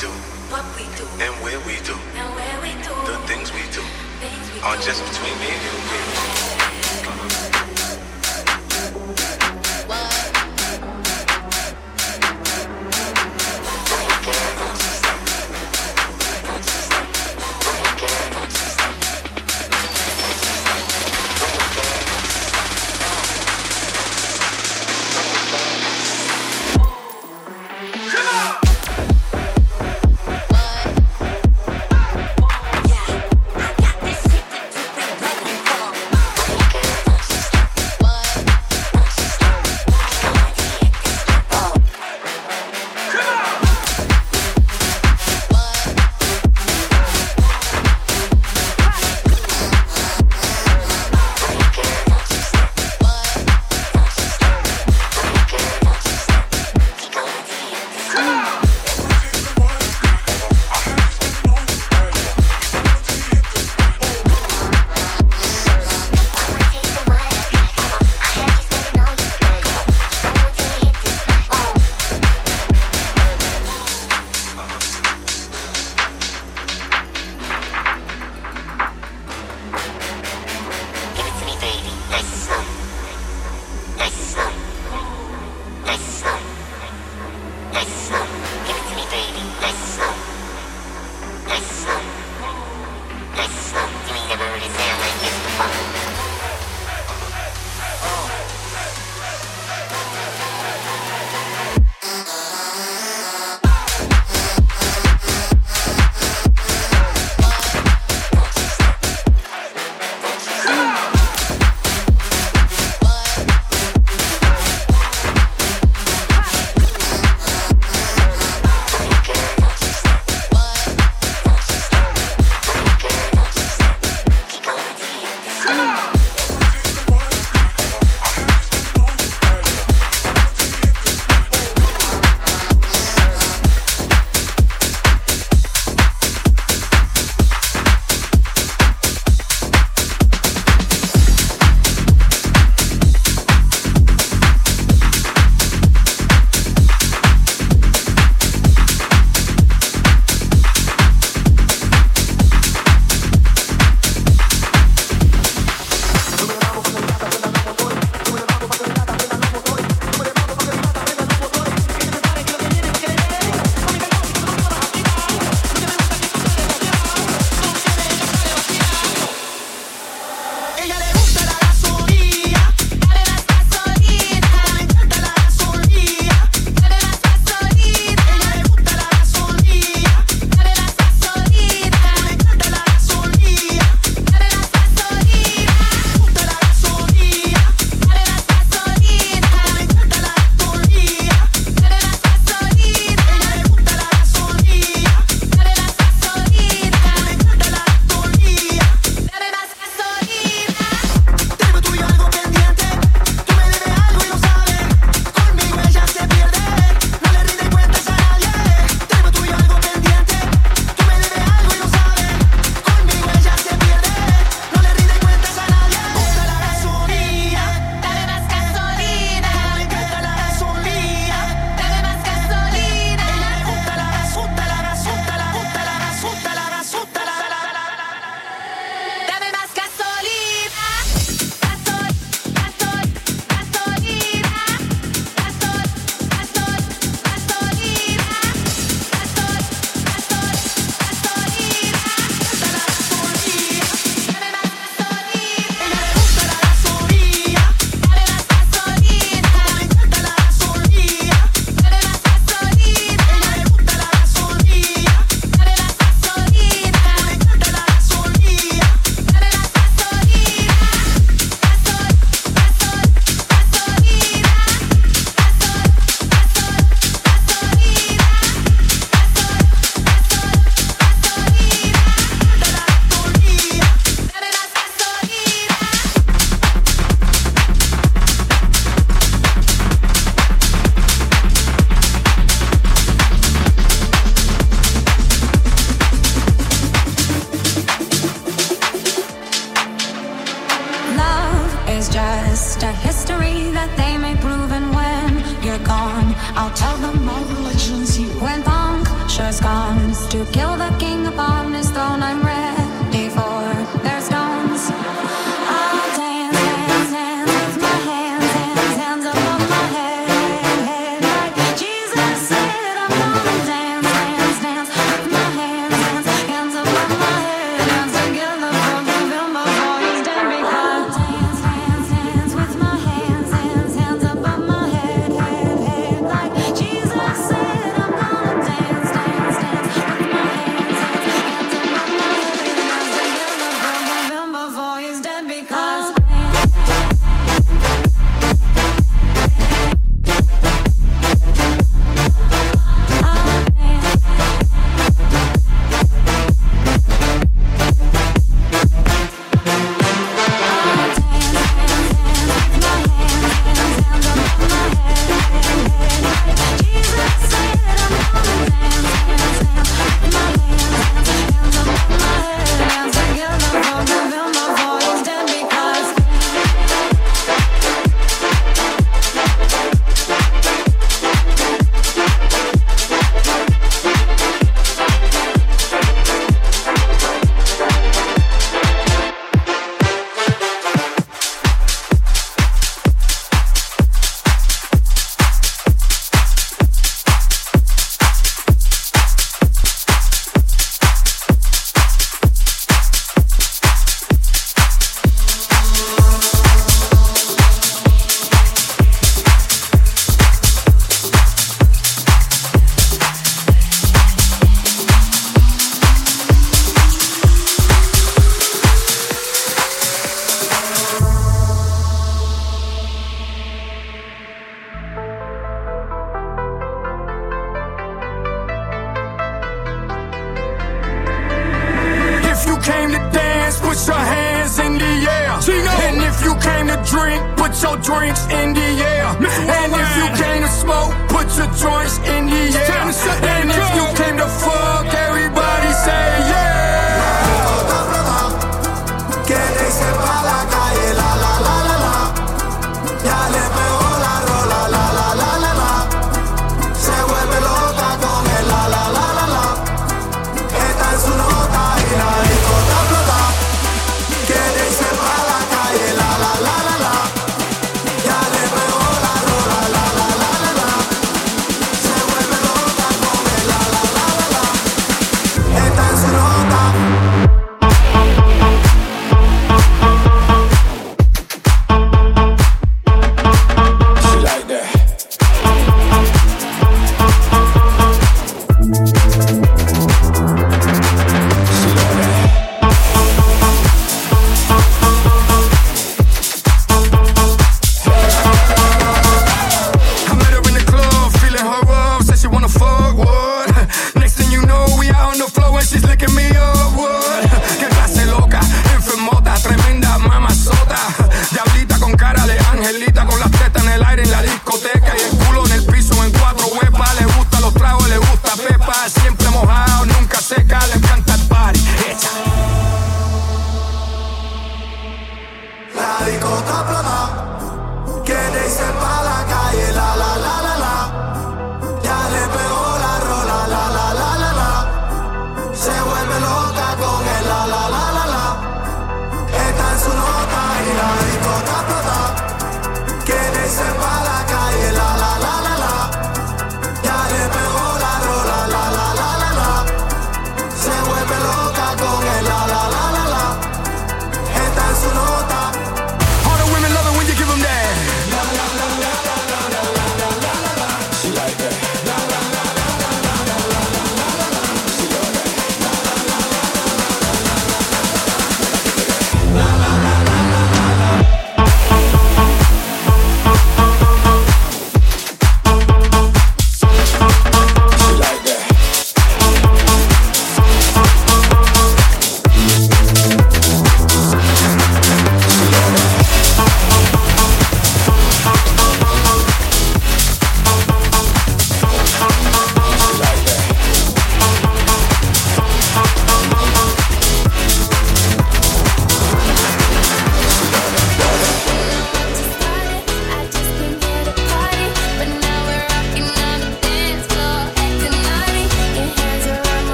do, what we do, and where we do, and where we do, the things we do, things we are do. just between me and you.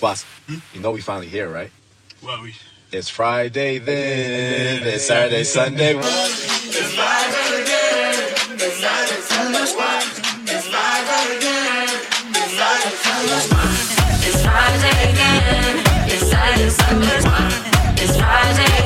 Boss, you know we finally here, right? Well, we It's Friday then, it's Saturday, Sunday. It's Friday again. It's Saturday, Sunday. It's Friday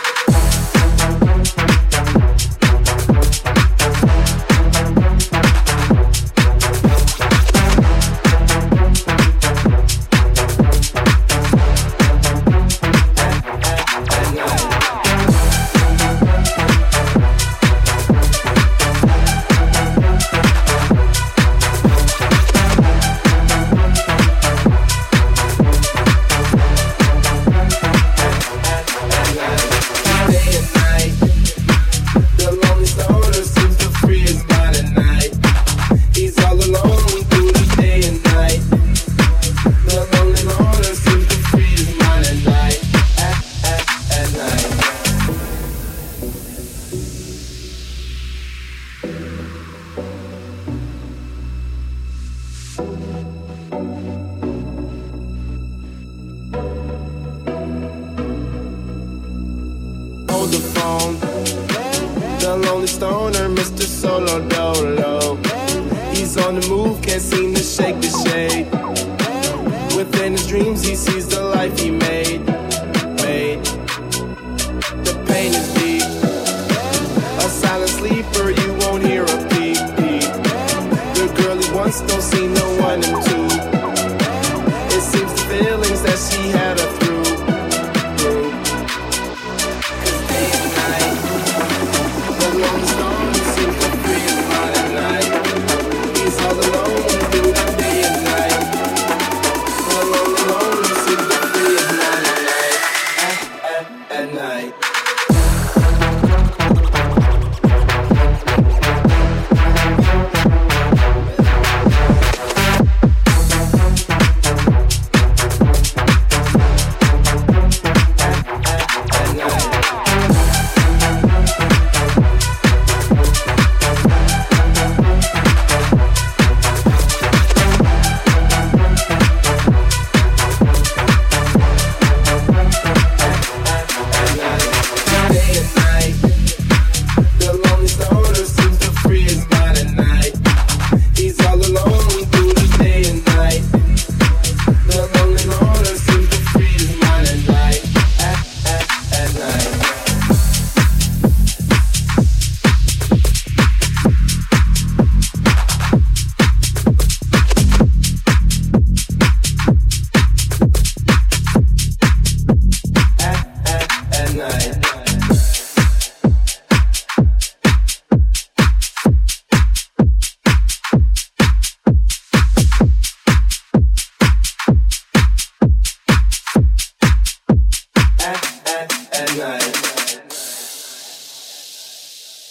like the shade. Within his dreams, he sees the life he made.